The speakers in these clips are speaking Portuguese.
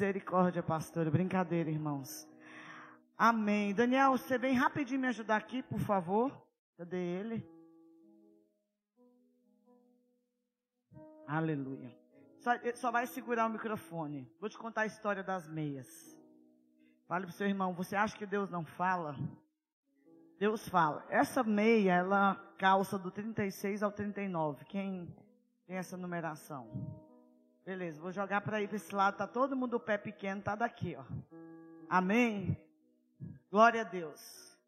Misericórdia, pastora. Brincadeira, irmãos. Amém. Daniel, você vem rapidinho me ajudar aqui, por favor. Cadê ele? Aleluia. Só, só vai segurar o microfone. Vou te contar a história das meias. Fale para o seu irmão, você acha que Deus não fala? Deus fala. Essa meia, ela calça do 36 ao 39. Quem tem essa numeração? Beleza, vou jogar para ir para esse lado. Tá todo mundo o pé pequeno, tá daqui, ó. Amém. Glória a Deus.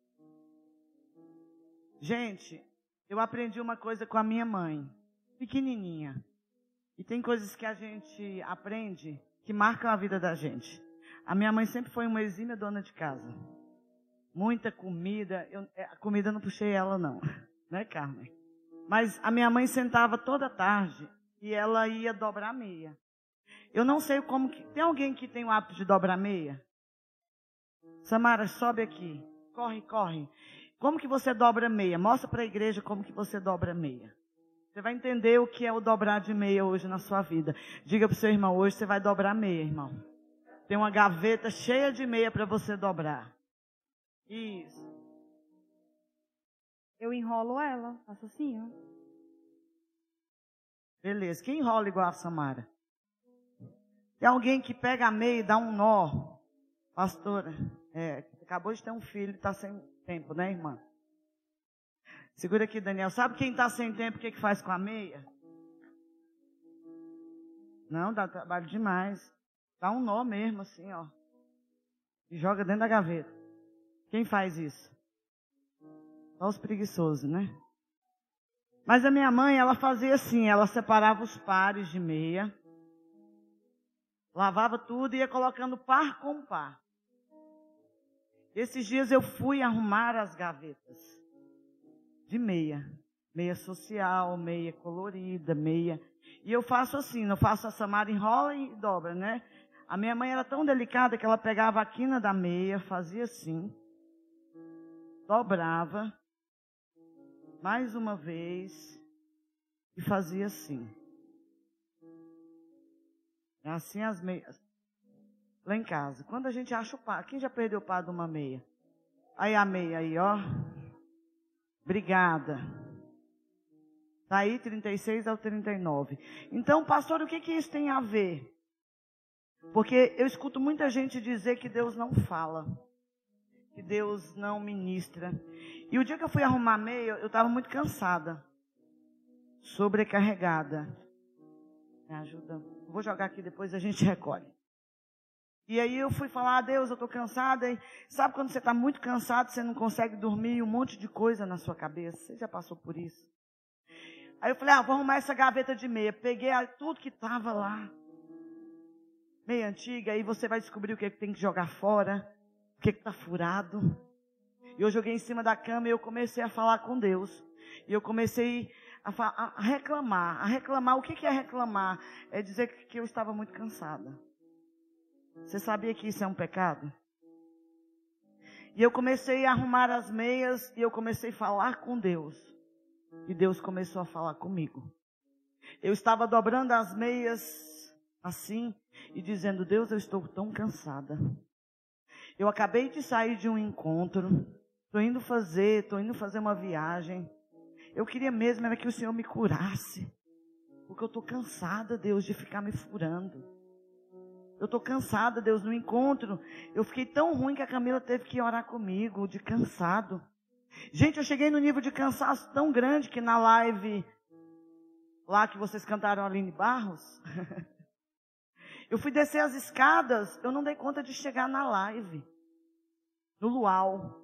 Gente, eu aprendi uma coisa com a minha mãe, pequenininha. E tem coisas que a gente aprende que marcam a vida da gente. A minha mãe sempre foi uma exímia dona de casa. Muita comida. Eu, é, a comida eu não puxei ela, não. Né, Carmen? Mas a minha mãe sentava toda tarde e ela ia dobrar meia. Eu não sei como que. Tem alguém que tem o hábito de dobrar meia? Samara, sobe aqui. Corre, corre. Como que você dobra meia? Mostra para a igreja como que você dobra meia. Você vai entender o que é o dobrar de meia hoje na sua vida. Diga para o seu irmão, hoje você vai dobrar meia, irmão. Tem uma gaveta cheia de meia para você dobrar. Isso. Eu enrolo ela, faço assim, ó. Beleza. Quem enrola igual a Samara? Tem alguém que pega a meia e dá um nó. Pastora, é, acabou de ter um filho está sem tempo, né, irmã? Segura aqui, Daniel. Sabe quem está sem tempo, o que, que faz com a meia? Não, dá trabalho demais. Dá um nó mesmo, assim, ó. E joga dentro da gaveta. Quem faz isso? Só os preguiçosos, né? Mas a minha mãe, ela fazia assim, ela separava os pares de meia, lavava tudo e ia colocando par com par. Esses dias eu fui arrumar as gavetas de meia. Meia social, meia colorida, meia. E eu faço assim, não faço a Samara enrola e dobra, né? A minha mãe era tão delicada que ela pegava a quina da meia, fazia assim, dobrava, mais uma vez, e fazia assim. É assim as meias. Lá em casa. Quando a gente acha o par, quem já perdeu o par de uma meia? Aí a meia aí, ó. Obrigada. Está aí 36 ao 39. Então, pastor, o que, que isso tem a ver? Porque eu escuto muita gente dizer que Deus não fala, que Deus não ministra. E o dia que eu fui arrumar meio, eu estava muito cansada, sobrecarregada. Me ajuda. Vou jogar aqui depois a gente recolhe. E aí eu fui falar, ah, Deus, eu estou cansada. E sabe quando você está muito cansado, você não consegue dormir, um monte de coisa na sua cabeça. Você já passou por isso? Aí eu falei, ah, vou arrumar essa gaveta de meia. Peguei tudo que estava lá. Meia antiga, aí você vai descobrir o que, é que tem que jogar fora, o que é está furado. E eu joguei em cima da cama e eu comecei a falar com Deus. E eu comecei a, a reclamar. A reclamar, o que, que é reclamar? É dizer que eu estava muito cansada. Você sabia que isso é um pecado? E eu comecei a arrumar as meias e eu comecei a falar com Deus. E Deus começou a falar comigo. Eu estava dobrando as meias assim e dizendo: Deus, eu estou tão cansada. Eu acabei de sair de um encontro. Estou indo fazer, estou indo fazer uma viagem. Eu queria mesmo era que o Senhor me curasse. Porque eu estou cansada, Deus, de ficar me furando. Eu estou cansada, Deus, no encontro. Eu fiquei tão ruim que a Camila teve que orar comigo, de cansado. Gente, eu cheguei no nível de cansaço tão grande que na live, lá que vocês cantaram Aline Barros, eu fui descer as escadas, eu não dei conta de chegar na live, no luau.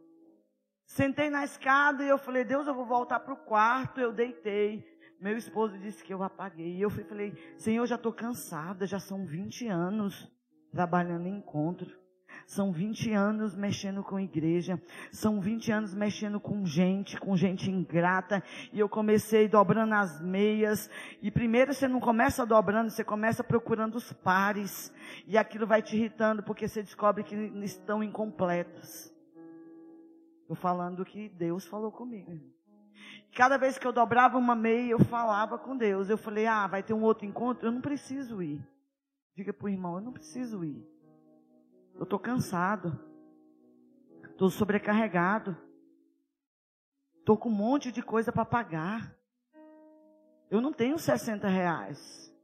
Sentei na escada e eu falei, Deus, eu vou voltar para o quarto. Eu deitei. Meu esposo disse que eu apaguei. E eu falei, Senhor, já estou cansada, já são 20 anos trabalhando em encontro. São 20 anos mexendo com igreja. São 20 anos mexendo com gente, com gente ingrata. E eu comecei dobrando as meias. E primeiro você não começa dobrando, você começa procurando os pares. E aquilo vai te irritando porque você descobre que estão incompletos. Estou falando que Deus falou comigo. Cada vez que eu dobrava uma meia, eu falava com Deus. Eu falei, ah, vai ter um outro encontro? Eu não preciso ir. Diga para o irmão, eu não preciso ir. Eu estou cansado. Estou sobrecarregado. Estou com um monte de coisa para pagar. Eu não tenho 60 reais.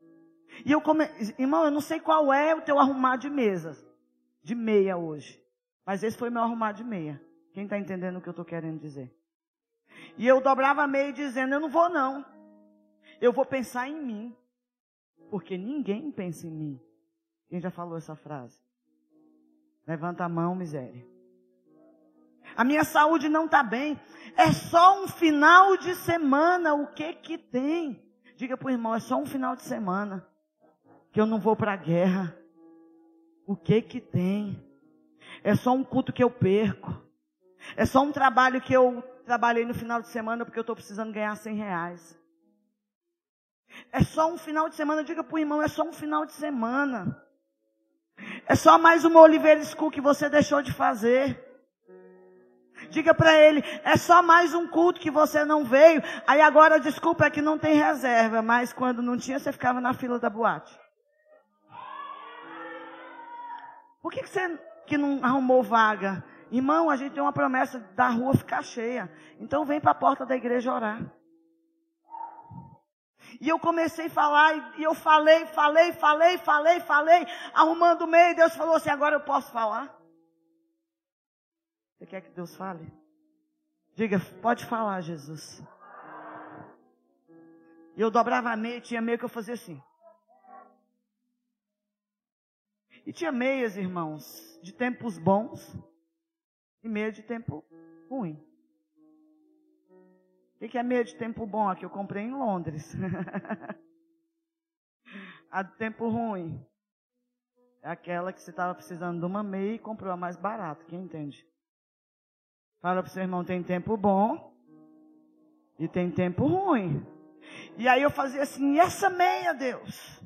E eu come... Irmão, eu não sei qual é o teu arrumar de mesas. De meia hoje. Mas esse foi meu arrumar de meia. Quem está entendendo o que eu estou querendo dizer? E eu dobrava a meia dizendo, eu não vou não. Eu vou pensar em mim. Porque ninguém pensa em mim. Quem já falou essa frase? Levanta a mão, miséria. A minha saúde não está bem. É só um final de semana. O que que tem? Diga para o irmão, é só um final de semana. Que eu não vou para a guerra. O que que tem? É só um culto que eu perco. É só um trabalho que eu trabalhei no final de semana porque eu estou precisando ganhar 100 reais. É só um final de semana. Diga para o irmão, é só um final de semana. É só mais uma Oliveira School que você deixou de fazer. Diga para ele, é só mais um culto que você não veio. Aí agora, desculpa, é que não tem reserva. Mas quando não tinha, você ficava na fila da boate. Por que, que você que não arrumou vaga? Irmão, a gente tem uma promessa da rua ficar cheia. Então vem para a porta da igreja orar. E eu comecei a falar, e eu falei, falei, falei, falei, falei, arrumando o meio, Deus falou assim, agora eu posso falar? Você quer que Deus fale? Diga, pode falar, Jesus. E eu dobrava a meia, tinha meio que eu fazia assim. E tinha meias, irmãos, de tempos bons e meia de tempo ruim. O que é meia de tempo bom? A que eu comprei em Londres. a de tempo ruim é aquela que você estava precisando de uma meia e comprou a mais barata. Quem entende? Fala para o seu irmão, tem tempo bom e tem tempo ruim. E aí eu fazia assim, e essa meia, Deus?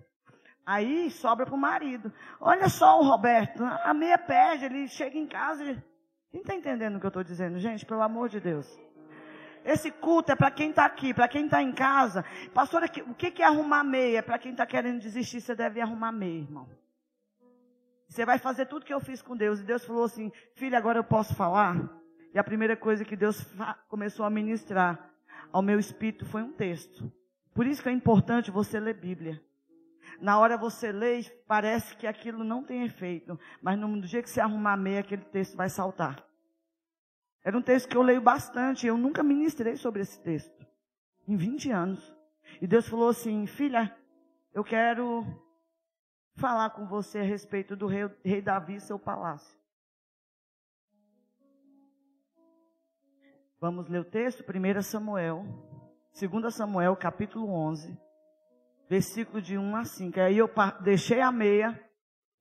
Aí sobra para o marido. Olha só o Roberto, a meia perde, ele chega em casa e... Quem está entendendo o que eu estou dizendo, gente? Pelo amor de Deus. Esse culto é para quem está aqui, para quem está em casa. Pastor, o que é arrumar meia? Para quem está querendo desistir, você deve arrumar meia, irmão. Você vai fazer tudo que eu fiz com Deus. E Deus falou assim, filha, agora eu posso falar? E a primeira coisa que Deus começou a ministrar ao meu espírito foi um texto. Por isso que é importante você ler Bíblia. Na hora você lê, parece que aquilo não tem efeito. Mas no dia que você arrumar meia, aquele texto vai saltar. Era um texto que eu leio bastante. Eu nunca ministrei sobre esse texto. Em 20 anos. E Deus falou assim: Filha, eu quero falar com você a respeito do rei, rei Davi e seu palácio. Vamos ler o texto? 1 Samuel, 2 Samuel, capítulo 11, versículo de 1 a 5. Aí eu deixei a meia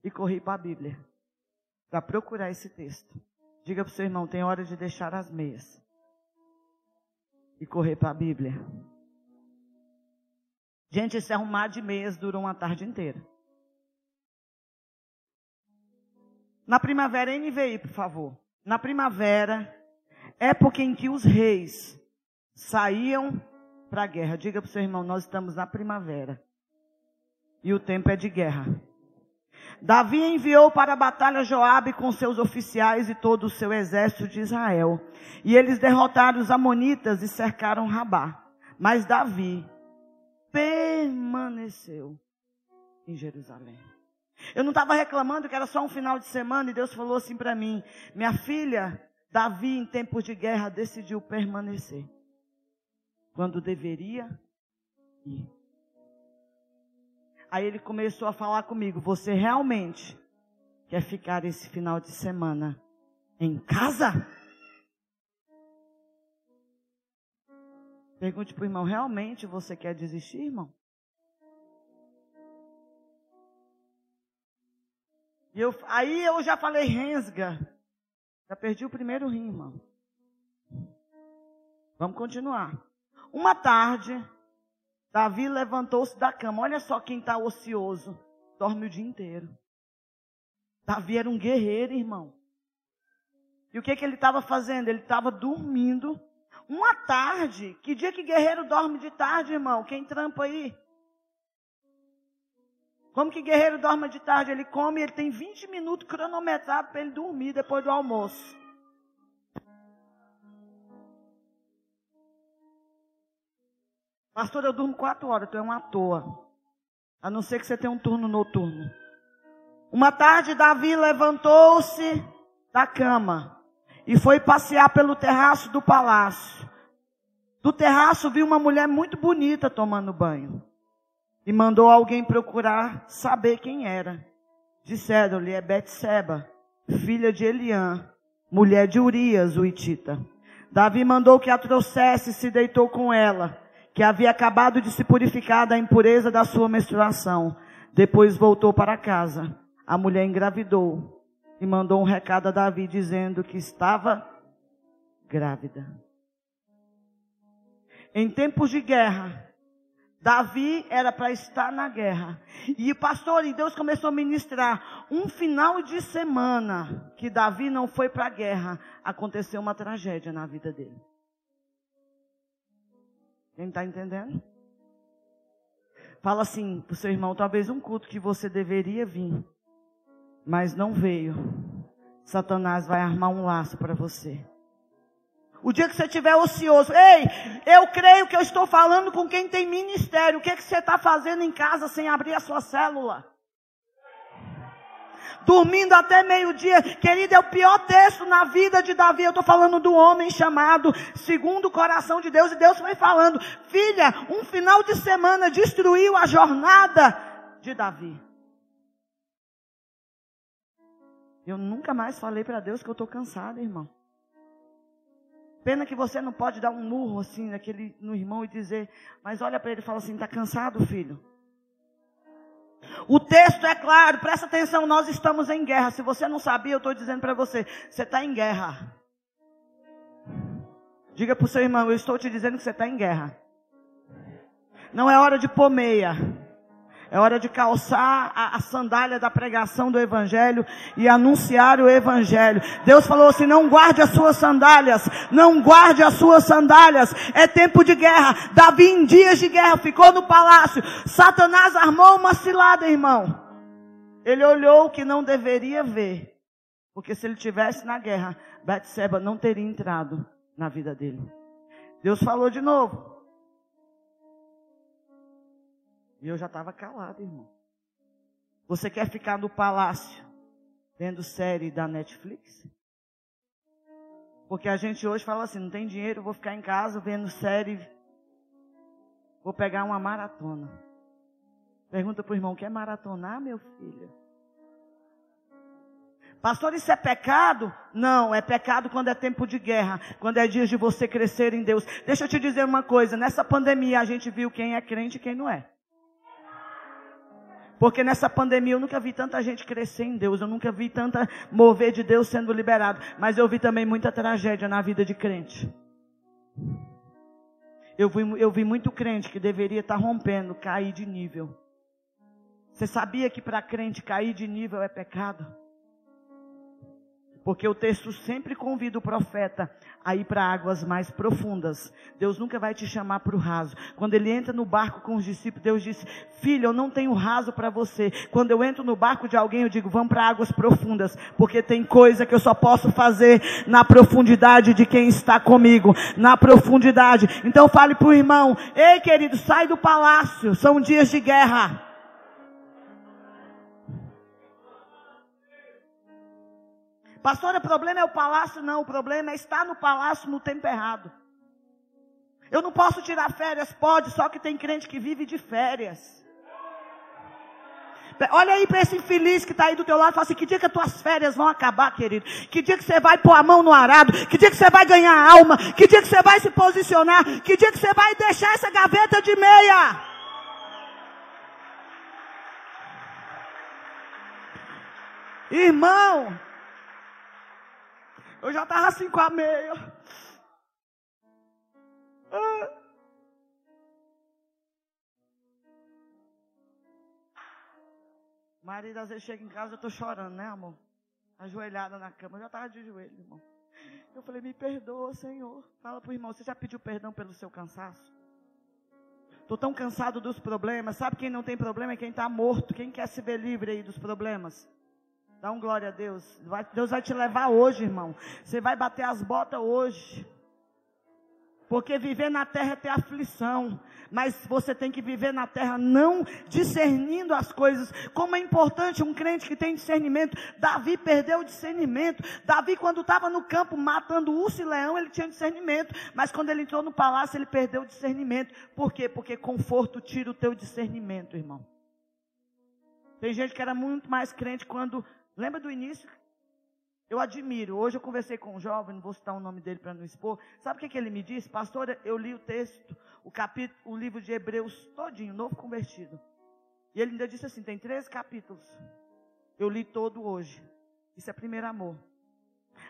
e corri para a Bíblia, para procurar esse texto. Diga para o seu irmão, tem hora de deixar as meias e correr para a Bíblia. Gente, esse arrumar de meias durou uma tarde inteira. Na primavera, NVI, por favor. Na primavera, época em que os reis saíam para a guerra. Diga para o seu irmão, nós estamos na primavera. E o tempo é de guerra. Davi enviou para a batalha Joabe com seus oficiais e todo o seu exército de Israel. E eles derrotaram os amonitas e cercaram Rabá. Mas Davi permaneceu em Jerusalém. Eu não estava reclamando que era só um final de semana e Deus falou assim para mim: Minha filha, Davi, em tempos de guerra, decidiu permanecer. Quando deveria ir. Aí ele começou a falar comigo: Você realmente quer ficar esse final de semana em casa? Pergunte para o irmão: Realmente você quer desistir, irmão? E eu, aí eu já falei, rensga. Já perdi o primeiro rim, irmão. Vamos continuar. Uma tarde, Davi levantou-se da cama. Olha só quem está ocioso. Dorme o dia inteiro. Davi era um guerreiro, irmão. E o que, que ele estava fazendo? Ele estava dormindo. Uma tarde. Que dia que guerreiro dorme de tarde, irmão? Quem trampa aí? Como que guerreiro dorme de tarde? Ele come, ele tem 20 minutos cronometrado para ele dormir depois do almoço. Pastor, eu durmo quatro horas, tu é uma toa. A não ser que você tenha um turno noturno. Uma tarde, Davi levantou-se da cama e foi passear pelo terraço do palácio. Do terraço viu uma mulher muito bonita tomando banho e mandou alguém procurar saber quem era. Disseram-lhe, é Betseba, filha de Eliã, mulher de Urias, o Itita. Davi mandou que a trouxesse e se deitou com ela que havia acabado de se purificar da impureza da sua menstruação. Depois voltou para casa. A mulher engravidou e mandou um recado a Davi dizendo que estava grávida. Em tempos de guerra, Davi era para estar na guerra. E pastor, e Deus começou a ministrar. Um final de semana que Davi não foi para a guerra, aconteceu uma tragédia na vida dele. Quem está entendendo? Fala assim para o seu irmão, talvez um culto que você deveria vir, mas não veio. Satanás vai armar um laço para você. O dia que você estiver ocioso, ei, eu creio que eu estou falando com quem tem ministério. O que, é que você está fazendo em casa sem abrir a sua célula? Dormindo até meio-dia. Querido, é o pior texto na vida de Davi. Eu estou falando do homem chamado segundo o coração de Deus. E Deus foi falando, filha, um final de semana destruiu a jornada de Davi. Eu nunca mais falei para Deus que eu estou cansada, irmão. Pena que você não pode dar um murro assim naquele, no irmão e dizer, mas olha para ele e fala assim: está cansado, filho? O texto é claro, presta atenção, nós estamos em guerra. Se você não sabia, eu estou dizendo para você, você está em guerra. Diga para o seu irmão, eu estou te dizendo que você está em guerra. Não é hora de pôr meia. É hora de calçar a, a, sandália da pregação do Evangelho e anunciar o Evangelho. Deus falou assim: não guarde as suas sandálias, não guarde as suas sandálias. É tempo de guerra. Davi, em dias de guerra, ficou no palácio. Satanás armou uma cilada, irmão. Ele olhou o que não deveria ver. Porque se ele tivesse na guerra, Betseba não teria entrado na vida dele. Deus falou de novo. E eu já estava calado, irmão. Você quer ficar no palácio vendo série da Netflix? Porque a gente hoje fala assim, não tem dinheiro, vou ficar em casa vendo série. Vou pegar uma maratona. Pergunta para o irmão, quer maratonar, meu filho? Pastor, isso é pecado? Não, é pecado quando é tempo de guerra, quando é dia de você crescer em Deus. Deixa eu te dizer uma coisa, nessa pandemia a gente viu quem é crente e quem não é. Porque nessa pandemia eu nunca vi tanta gente crescer em Deus, eu nunca vi tanta mover de Deus sendo liberado, mas eu vi também muita tragédia na vida de crente. Eu vi, eu vi muito crente que deveria estar rompendo, cair de nível. Você sabia que para crente cair de nível é pecado? Porque o texto sempre convida o profeta a ir para águas mais profundas. Deus nunca vai te chamar para o raso. Quando ele entra no barco com os discípulos, Deus disse: Filho, eu não tenho raso para você. Quando eu entro no barco de alguém, eu digo: Vamos para águas profundas. Porque tem coisa que eu só posso fazer na profundidade de quem está comigo. Na profundidade. Então fale para o irmão: Ei, querido, sai do palácio. São dias de guerra. Pastor, o problema é o palácio? Não, o problema é estar no palácio no tempo errado. Eu não posso tirar férias? Pode, só que tem crente que vive de férias. Olha aí para esse infeliz que está aí do teu lado e fala assim: que dia que as tuas férias vão acabar, querido? Que dia que você vai pôr a mão no arado? Que dia que você vai ganhar alma? Que dia que você vai se posicionar? Que dia que você vai deixar essa gaveta de meia? Irmão, eu já estava assim com a meia. Ah. Marido, às vezes chega em casa, eu estou chorando, né, amor? Ajoelhada na cama, eu já estava de joelho, irmão. Eu falei, me perdoa, Senhor. Fala para o irmão, você já pediu perdão pelo seu cansaço? Estou tão cansado dos problemas. Sabe quem não tem problema é quem está morto. Quem quer se ver livre aí dos problemas? Dá um glória a Deus. Deus vai te levar hoje, irmão. Você vai bater as botas hoje. Porque viver na terra é ter aflição. Mas você tem que viver na terra não discernindo as coisas. Como é importante um crente que tem discernimento. Davi perdeu o discernimento. Davi, quando estava no campo matando urso e leão, ele tinha discernimento. Mas quando ele entrou no palácio, ele perdeu o discernimento. Por quê? Porque conforto tira o teu discernimento, irmão. Tem gente que era muito mais crente quando. Lembra do início? Eu admiro. Hoje eu conversei com um jovem, não vou citar o nome dele para não expor. Sabe o que, que ele me disse? Pastor, eu li o texto, o capítulo, o livro de Hebreus todinho, novo convertido. E ele ainda disse assim, tem três capítulos. Eu li todo hoje. Isso é primeiro amor.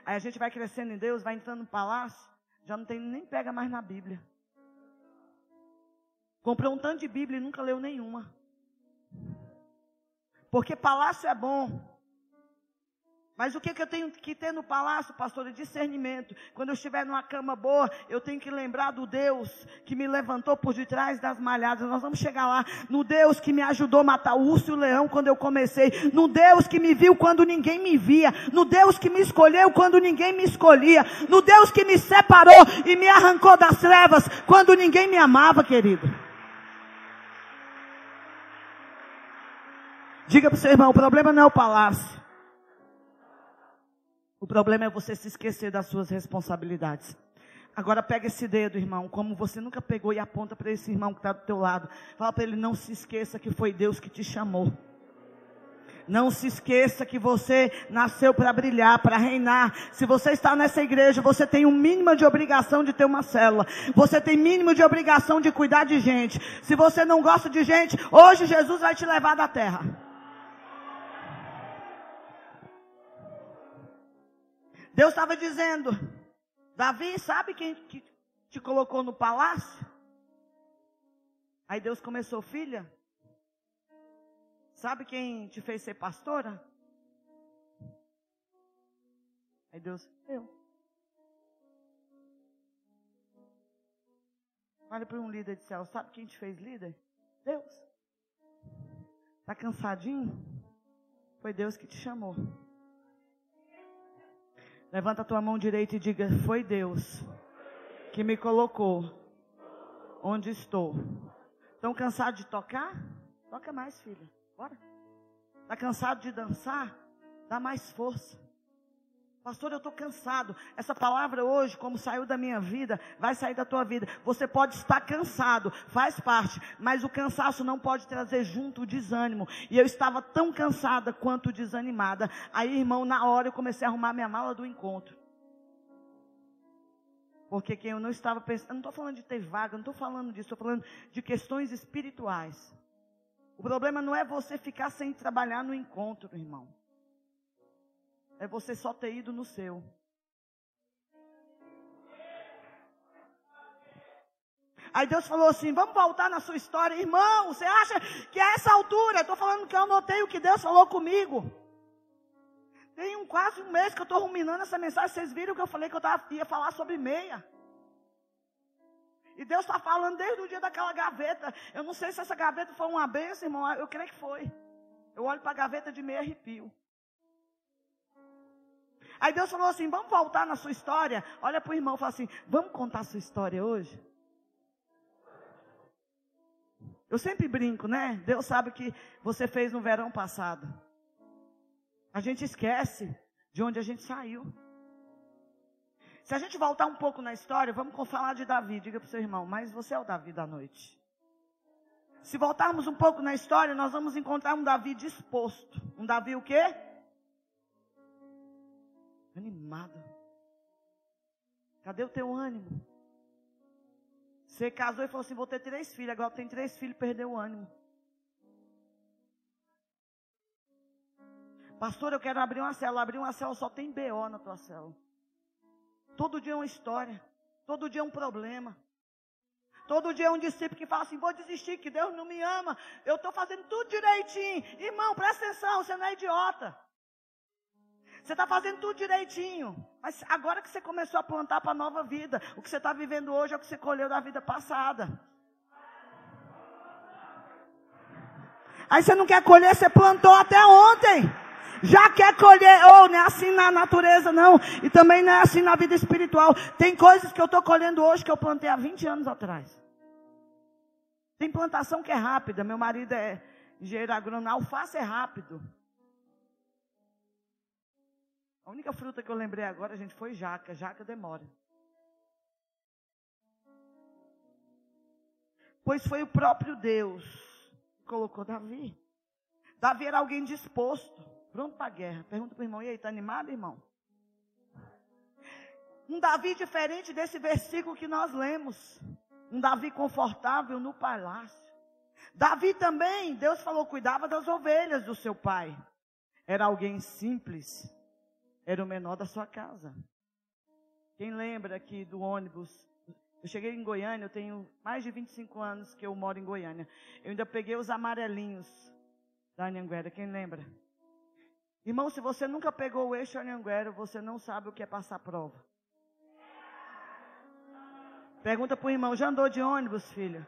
Aí a gente vai crescendo em Deus, vai entrando no palácio, já não tem nem pega mais na Bíblia. Comprou um tanto de Bíblia e nunca leu nenhuma. Porque palácio é bom, mas o que, que eu tenho que ter no palácio, pastor? É discernimento. Quando eu estiver numa cama boa, eu tenho que lembrar do Deus que me levantou por detrás das malhadas. Nós vamos chegar lá. No Deus que me ajudou a matar o urso e o leão quando eu comecei. No Deus que me viu quando ninguém me via. No Deus que me escolheu quando ninguém me escolhia. No Deus que me separou e me arrancou das trevas quando ninguém me amava, querido. Diga para o seu irmão: o problema não é o palácio. O problema é você se esquecer das suas responsabilidades. Agora pega esse dedo, irmão, como você nunca pegou e aponta para esse irmão que está do teu lado. Fala para ele, não se esqueça que foi Deus que te chamou. Não se esqueça que você nasceu para brilhar, para reinar. Se você está nessa igreja, você tem um mínimo de obrigação de ter uma célula. Você tem mínimo de obrigação de cuidar de gente. Se você não gosta de gente, hoje Jesus vai te levar da terra. Deus estava dizendo: Davi, sabe quem que te colocou no palácio? Aí Deus começou, filha. Sabe quem te fez ser pastora? Aí Deus, eu. Olha para um líder de céu, sabe quem te fez líder? Deus. Está cansadinho? Foi Deus que te chamou. Levanta a tua mão direita e diga: Foi Deus que me colocou onde estou. Estão cansados de tocar? Toca mais, filha. Bora. Está cansado de dançar? Dá mais força. Pastor, eu estou cansado. Essa palavra hoje, como saiu da minha vida, vai sair da tua vida. Você pode estar cansado, faz parte, mas o cansaço não pode trazer junto o desânimo. E eu estava tão cansada quanto desanimada. Aí, irmão, na hora eu comecei a arrumar minha mala do encontro. Porque quem eu não estava pensando, eu não estou falando de ter vaga, não estou falando disso, estou falando de questões espirituais. O problema não é você ficar sem trabalhar no encontro, irmão é você só ter ido no seu. Aí Deus falou assim: vamos voltar na sua história, irmão. Você acha que a essa altura, estou falando que eu anotei o que Deus falou comigo. Tem um, quase um mês que eu estou ruminando essa mensagem. Vocês viram que eu falei que eu tava, ia falar sobre meia. E Deus está falando desde o dia daquela gaveta. Eu não sei se essa gaveta foi uma benção, irmão. Eu creio que foi. Eu olho para a gaveta de meia arrepio. Aí Deus falou assim: vamos voltar na sua história. Olha para o irmão e fala assim: vamos contar a sua história hoje? Eu sempre brinco, né? Deus sabe que você fez no verão passado. A gente esquece de onde a gente saiu. Se a gente voltar um pouco na história, vamos falar de Davi. Diga para o seu irmão, mas você é o Davi da noite. Se voltarmos um pouco na história, nós vamos encontrar um Davi disposto. Um Davi o quê? Animado. Cadê o teu ânimo? Você casou e falou assim: vou ter três filhos. Agora tem três filhos, perdeu o ânimo. Pastor, eu quero abrir uma célula. Abrir uma célula só tem BO na tua célula. Todo dia é uma história. Todo dia é um problema. Todo dia é um discípulo que fala assim: vou desistir, que Deus não me ama. Eu estou fazendo tudo direitinho. Irmão, presta atenção, você não é idiota. Você está fazendo tudo direitinho. Mas agora que você começou a plantar para a nova vida, o que você está vivendo hoje é o que você colheu da vida passada. Aí você não quer colher, você plantou até ontem. Já quer colher, ou oh, não é assim na natureza, não. E também não é assim na vida espiritual. Tem coisas que eu estou colhendo hoje que eu plantei há 20 anos atrás. Tem plantação que é rápida. Meu marido é engenheiro agrônomo. Alface é rápido. A única fruta que eu lembrei agora, gente, foi jaca. Jaca demora. Pois foi o próprio Deus que colocou Davi. Davi era alguém disposto, pronto para a guerra. Pergunta para o irmão, e aí, está animado, irmão? Um Davi diferente desse versículo que nós lemos. Um Davi confortável no palácio. Davi também, Deus falou, cuidava das ovelhas do seu pai. Era alguém simples. Era o menor da sua casa. Quem lembra aqui do ônibus? Eu cheguei em Goiânia, eu tenho mais de 25 anos que eu moro em Goiânia. Eu ainda peguei os amarelinhos da Anhanguera. Quem lembra? Irmão, se você nunca pegou o eixo Anhanguera, você não sabe o que é passar prova. Pergunta para o irmão, já andou de ônibus, filho?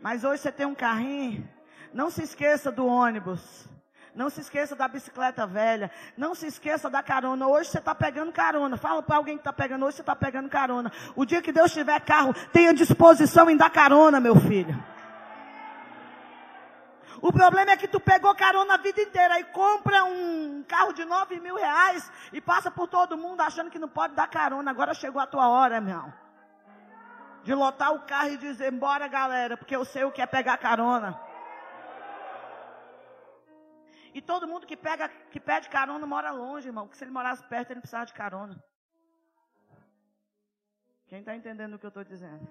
Mas hoje você tem um carrinho. Não se esqueça do ônibus. Não se esqueça da bicicleta velha. Não se esqueça da carona. Hoje você está pegando carona. Fala para alguém que está pegando. Hoje você está pegando carona. O dia que Deus tiver carro, tenha disposição em dar carona, meu filho. O problema é que tu pegou carona a vida inteira e compra um carro de nove mil reais e passa por todo mundo achando que não pode dar carona. Agora chegou a tua hora, meu de lotar o carro e dizer, bora galera, porque eu sei o que é pegar carona. E todo mundo que pega, que pede carona mora longe, irmão. Porque se ele morasse perto, ele não precisava de carona. Quem está entendendo o que eu estou dizendo?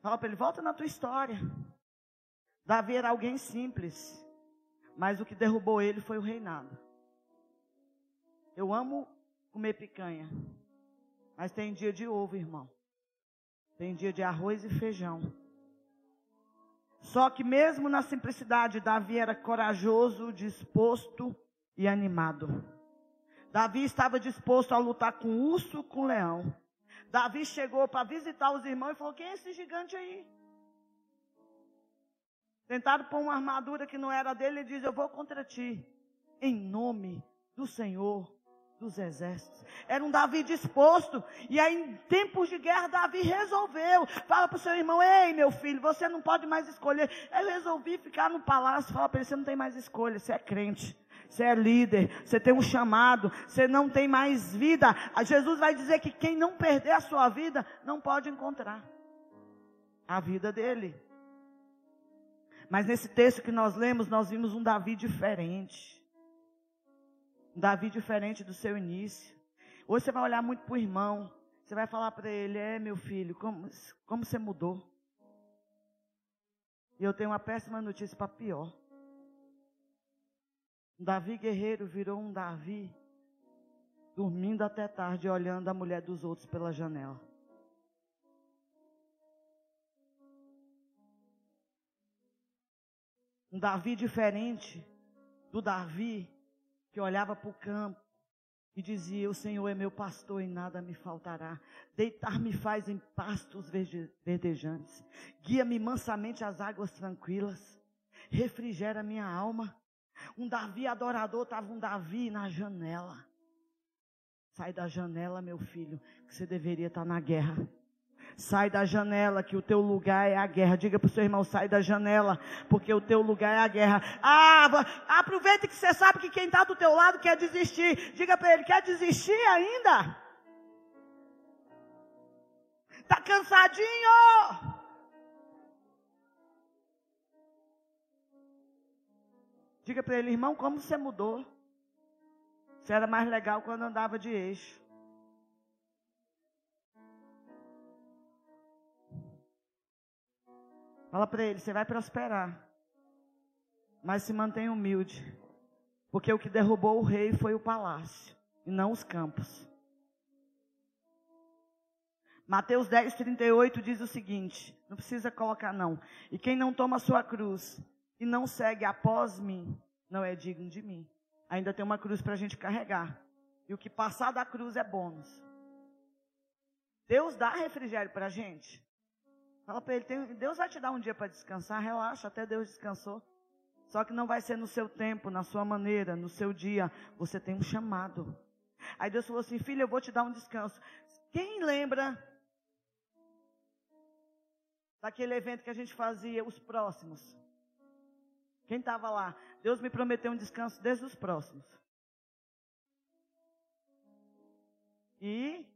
Fala para ele, volta na tua história. Davi era alguém simples. Mas o que derrubou ele foi o reinado. Eu amo comer picanha. Mas tem dia de ovo, irmão. Tem dia de arroz e feijão. Só que mesmo na simplicidade, Davi era corajoso, disposto e animado. Davi estava disposto a lutar com urso, com leão. Davi chegou para visitar os irmãos e falou: Quem é esse gigante aí? Tentaram pôr uma armadura que não era dele e diz: Eu vou contra ti, em nome do Senhor dos exércitos. Era um Davi disposto. E aí, em tempos de guerra, Davi resolveu. Fala para o seu irmão: Ei, meu filho, você não pode mais escolher. Eu resolvi ficar no palácio. Fala para ele: Você não tem mais escolha. Você é crente. Você é líder, você tem um chamado, você não tem mais vida. Jesus vai dizer que quem não perder a sua vida não pode encontrar a vida dele. Mas nesse texto que nós lemos, nós vimos um Davi diferente. Davi diferente do seu início. Hoje você vai olhar muito para o irmão. Você vai falar para ele: É, meu filho, como, como você mudou? E eu tenho uma péssima notícia para pior. Davi guerreiro virou um Davi dormindo até tarde, olhando a mulher dos outros pela janela. Um Davi diferente do Davi que olhava para o campo e dizia: O Senhor é meu pastor e nada me faltará. Deitar-me faz em pastos verdejantes. Guia-me mansamente às águas tranquilas. Refrigera minha alma. Um Davi adorador estava um Davi na janela. Sai da janela, meu filho, que você deveria estar na guerra. Sai da janela, que o teu lugar é a guerra. Diga para o seu irmão, sai da janela, porque o teu lugar é a guerra. Ah, aproveita que você sabe que quem está do teu lado quer desistir. Diga para ele, quer desistir ainda? Está cansadinho? Diga para ele, irmão, como você mudou? Você era mais legal quando andava de eixo. Fala para ele, você vai prosperar. Mas se mantenha humilde. Porque o que derrubou o rei foi o palácio e não os campos. Mateus 10, 38 diz o seguinte: não precisa colocar, não. E quem não toma sua cruz e não segue após mim, não é digno de mim. Ainda tem uma cruz para a gente carregar. E o que passar da cruz é bônus. Deus dá refrigério para a gente. Fala para ele, tem, Deus vai te dar um dia para descansar, relaxa, até Deus descansou. Só que não vai ser no seu tempo, na sua maneira, no seu dia. Você tem um chamado. Aí Deus falou assim, filho, eu vou te dar um descanso. Quem lembra daquele evento que a gente fazia, os próximos? Quem estava lá? Deus me prometeu um descanso desde os próximos. E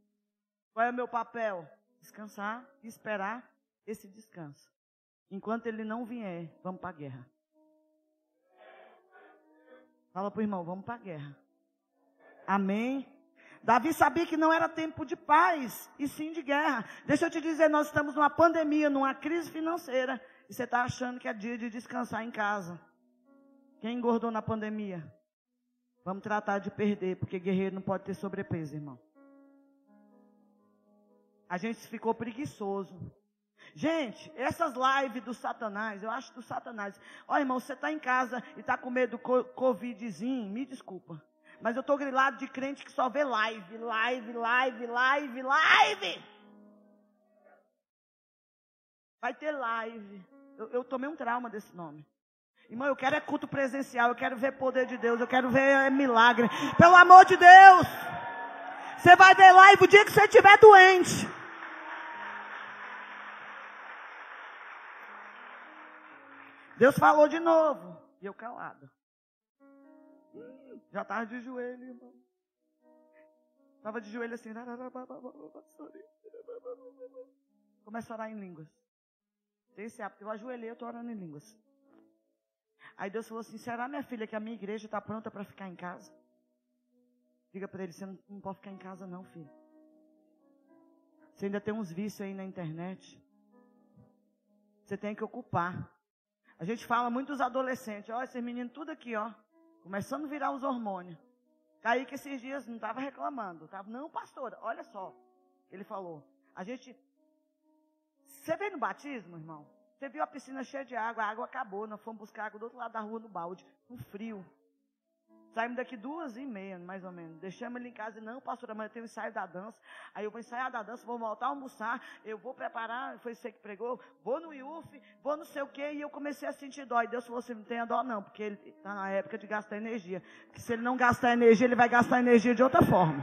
qual é o meu papel? Descansar esperar esse descanso. Enquanto ele não vier, vamos para a guerra. Fala para o irmão, vamos para a guerra. Amém? Davi sabia que não era tempo de paz, e sim de guerra. Deixa eu te dizer, nós estamos numa pandemia, numa crise financeira, e você está achando que é dia de descansar em casa. Quem engordou na pandemia? Vamos tratar de perder, porque guerreiro não pode ter sobrepeso, irmão. A gente ficou preguiçoso. Gente, essas lives do Satanás, eu acho do Satanás. Ó, irmão, você está em casa e está com medo do Covidzinho, me desculpa. Mas eu estou grilado de crente que só vê live, live, live, live, live. Vai ter live. Eu, eu tomei um trauma desse nome. Irmão, eu quero é culto presencial, eu quero ver poder de Deus, eu quero ver é, milagre. Pelo amor de Deus! Você vai ver live o dia que você estiver doente. Deus falou de novo. E eu calado. Já estava de joelho, irmão. Estava de joelho assim. Começa a orar em línguas. Tem esse hábito. Eu ajoelhei, eu estou orando em línguas. Aí Deus falou assim: será, minha filha, que a minha igreja está pronta para ficar em casa? Diga para ele: você não, não pode ficar em casa, não, filho. Você ainda tem uns vícios aí na internet. Você tem que ocupar. A gente fala muito dos adolescentes. Olha, esses meninos tudo aqui, ó. Começando a virar os hormônios. Kaique esses dias não estava reclamando. Tava, não, pastora, olha só. Ele falou. A gente. Você veio no batismo, irmão? Você viu a piscina cheia de água, a água acabou. Nós fomos buscar água do outro lado da rua no balde. Um frio. Saímos daqui duas e meia, mais ou menos. Deixamos ele em casa e não, pastor, amanhã tem o ensaio da dança. Aí eu vou ensaiar da dança, vou voltar a almoçar, eu vou preparar, foi você que pregou, vou no IUF, vou não sei o quê, e eu comecei a sentir dó. E Deus falou assim, não tenha dó não, porque ele está na época de gastar energia. Porque se ele não gastar energia, ele vai gastar energia de outra forma.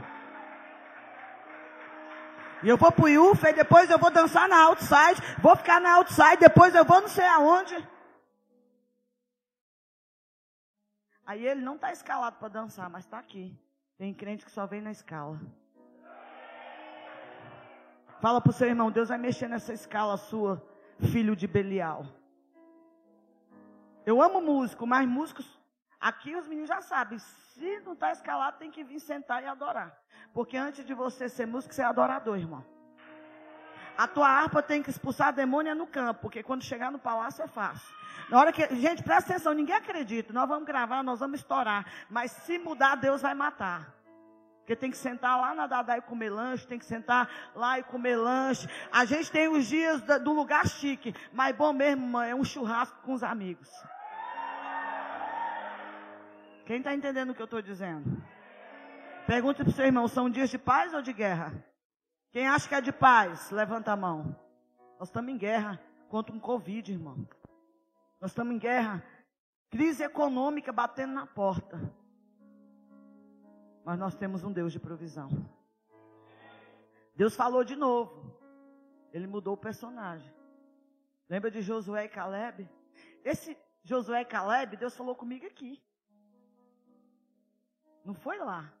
E eu vou pro IUF, e depois eu vou dançar na outside, vou ficar na outside, depois eu vou não sei aonde. Aí ele não está escalado para dançar, mas está aqui. Tem crente que só vem na escala. Fala para o seu irmão, Deus vai mexer nessa escala sua, filho de Belial. Eu amo músico, mas músicos, aqui os meninos já sabem, se não está escalado, tem que vir sentar e adorar. Porque antes de você ser músico, você é adorador, irmão. A tua harpa tem que expulsar a demônia no campo, porque quando chegar no palácio é fácil. Na hora que, gente, presta atenção, ninguém acredita. Nós vamos gravar, nós vamos estourar. Mas se mudar, Deus vai matar. Porque tem que sentar lá na Dadá e comer lanche, tem que sentar lá e comer lanche. A gente tem os dias do lugar chique, mas bom mesmo, mãe, é um churrasco com os amigos. Quem está entendendo o que eu estou dizendo? Pergunta para o seu irmão, são dias de paz ou de guerra? Quem acha que é de paz, levanta a mão. Nós estamos em guerra contra um Covid, irmão. Nós estamos em guerra, crise econômica batendo na porta. Mas nós temos um Deus de provisão. Deus falou de novo. Ele mudou o personagem. Lembra de Josué e Caleb? Esse Josué e Caleb, Deus falou comigo aqui. Não foi lá.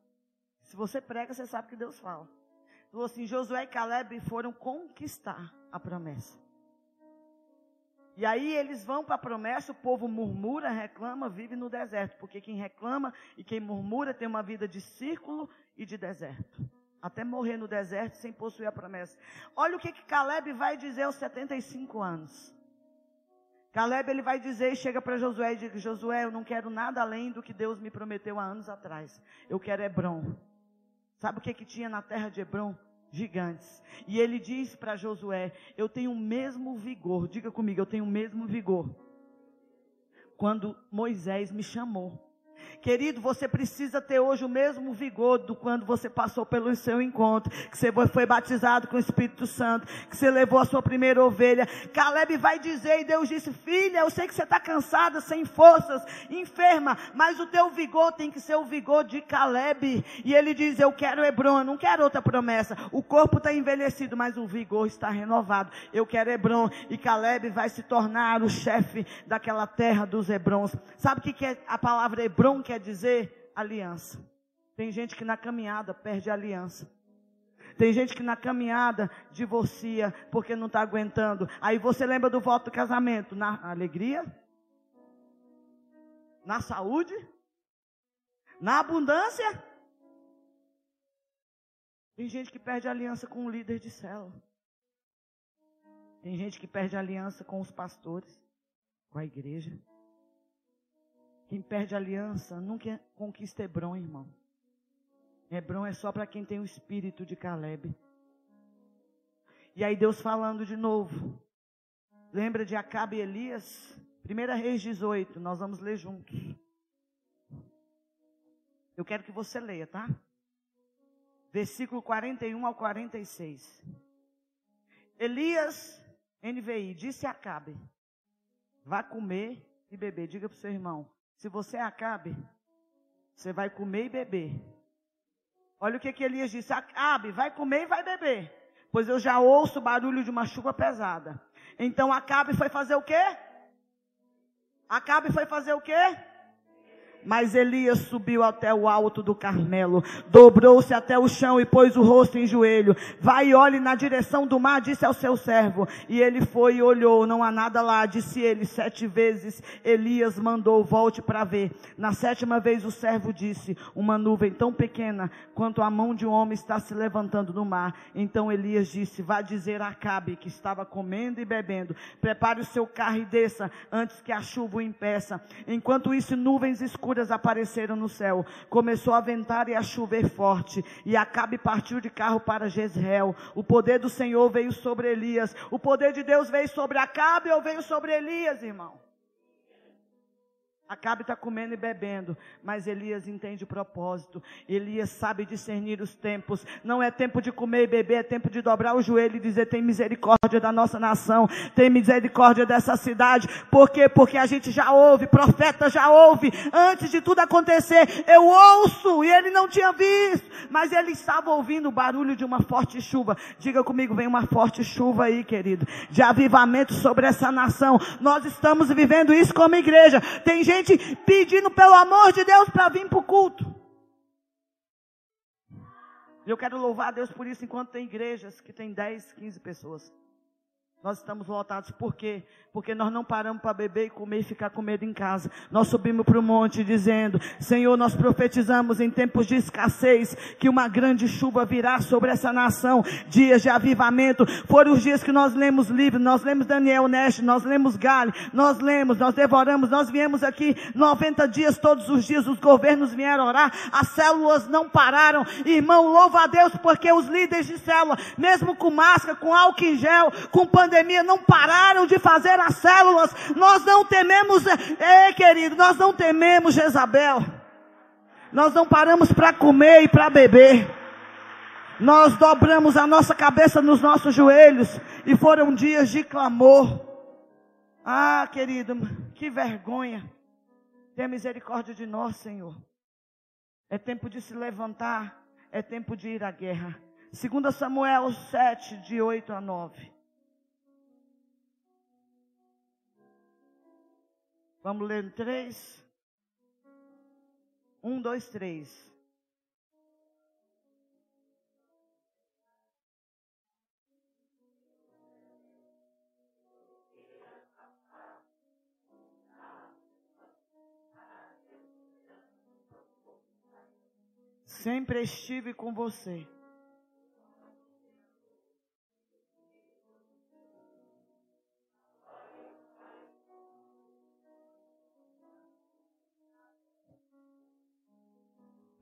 Se você prega, você sabe que Deus fala. Falou assim: Josué e Caleb foram conquistar a promessa. E aí eles vão para a promessa, o povo murmura, reclama, vive no deserto. Porque quem reclama e quem murmura tem uma vida de círculo e de deserto. Até morrer no deserto sem possuir a promessa. Olha o que, que Caleb vai dizer aos 75 anos. Caleb ele vai dizer chega para Josué e diz: Josué, eu não quero nada além do que Deus me prometeu há anos atrás. Eu quero Hebron. Sabe o que, que tinha na terra de Hebron? gigantes. E ele diz para Josué: Eu tenho o mesmo vigor, diga comigo, eu tenho o mesmo vigor. Quando Moisés me chamou. Querido, você precisa ter hoje o mesmo vigor do quando você passou pelo seu encontro, que você foi batizado com o Espírito Santo, que você levou a sua primeira ovelha. Caleb vai dizer, e Deus disse, filha, eu sei que você está cansada, sem forças, enferma, mas o teu vigor tem que ser o vigor de Caleb. E ele diz, eu quero Hebron, não quero outra promessa. O corpo está envelhecido, mas o vigor está renovado. Eu quero Hebron. E Caleb vai se tornar o chefe daquela terra dos Hebrons. Sabe o que, é a palavra Hebron quer dizer? Aliança. Tem gente que na caminhada perde a aliança. Tem gente que na caminhada divorcia porque não está aguentando. Aí você lembra do voto do casamento? Na alegria? Na saúde? Na abundância? Tem gente que perde aliança com o líder de célula. Tem gente que perde aliança com os pastores, com a igreja. Quem perde aliança nunca conquista Hebron, irmão. Hebron é só para quem tem o espírito de Caleb. E aí Deus falando de novo. Lembra de Acabe e Elias? 1 Reis 18, nós vamos ler juntos. Eu quero que você leia, tá? Versículo 41 ao 46. Elias, NVI, disse a Acabe: Vá comer e beber. Diga para o seu irmão: se você Acabe, você vai comer e beber. Olha o que, que Elias disse: Acabe, vai comer e vai beber. Pois eu já ouço o barulho de uma chuva pesada. Então Acabe foi fazer o quê? Acabe foi fazer o quê? Mas Elias subiu até o alto do Carmelo, dobrou-se até o chão e pôs o rosto em joelho. Vai e olhe na direção do mar, disse ao seu servo. E ele foi e olhou, não há nada lá, disse ele. Sete vezes Elias mandou, volte para ver. Na sétima vez o servo disse, uma nuvem tão pequena quanto a mão de um homem está se levantando no mar. Então Elias disse, vá dizer a Acabe, que estava comendo e bebendo, prepare o seu carro e desça, antes que a chuva o impeça. Enquanto isso, nuvens escuras apareceram no céu. Começou a ventar e a chover forte. E Acabe partiu de carro para Jezreel. O poder do Senhor veio sobre Elias. O poder de Deus veio sobre Acabe ou veio sobre Elias, irmão? Acabe está comendo e bebendo, mas Elias entende o propósito. Elias sabe discernir os tempos. Não é tempo de comer e beber, é tempo de dobrar o joelho e dizer: tem misericórdia da nossa nação, tem misericórdia dessa cidade. Por quê? Porque a gente já ouve, profeta já ouve. Antes de tudo acontecer, eu ouço e ele não tinha visto, mas ele estava ouvindo o barulho de uma forte chuva. Diga comigo, vem uma forte chuva aí, querido, de avivamento sobre essa nação. Nós estamos vivendo isso como igreja. Tem gente gente pedindo pelo amor de Deus para vir para o culto. Eu quero louvar a Deus por isso, enquanto tem igrejas que tem 10, 15 pessoas. Nós estamos lotados. Por quê? Porque nós não paramos para beber e comer e ficar com medo em casa. Nós subimos para o monte dizendo: Senhor, nós profetizamos em tempos de escassez que uma grande chuva virá sobre essa nação. Dias de avivamento. Foram os dias que nós lemos livros, nós lemos Daniel Neste, nós lemos Gale, nós lemos, nós devoramos, nós viemos aqui 90 dias, todos os dias os governos vieram orar, as células não pararam. Irmão, louva a Deus porque os líderes de célula, mesmo com máscara, com álcool em gel, com pandemia, não pararam de fazer as células. Nós não tememos, é querido, nós não tememos Jezabel. Nós não paramos para comer e para beber. Nós dobramos a nossa cabeça nos nossos joelhos e foram dias de clamor. Ah, querido, que vergonha. Tenha misericórdia de nós, Senhor. É tempo de se levantar, é tempo de ir à guerra. 2 Samuel 7, de 8 a 9. Vamos ler três? Um, dois, três. Sempre estive com você.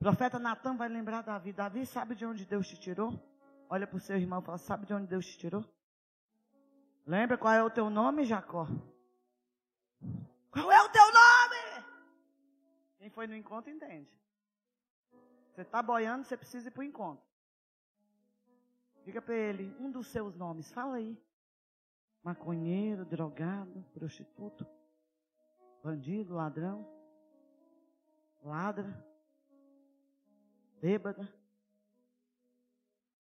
Profeta Natan vai lembrar Davi. Davi sabe de onde Deus te tirou? Olha para o seu irmão e fala: Sabe de onde Deus te tirou? Lembra qual é o teu nome, Jacó? Qual é o teu nome? Quem foi no encontro entende. Você está boiando, você precisa ir para o encontro. Diga para ele um dos seus nomes. Fala aí. Maconheiro, drogado, prostituto, bandido, ladrão, ladra, bêbada.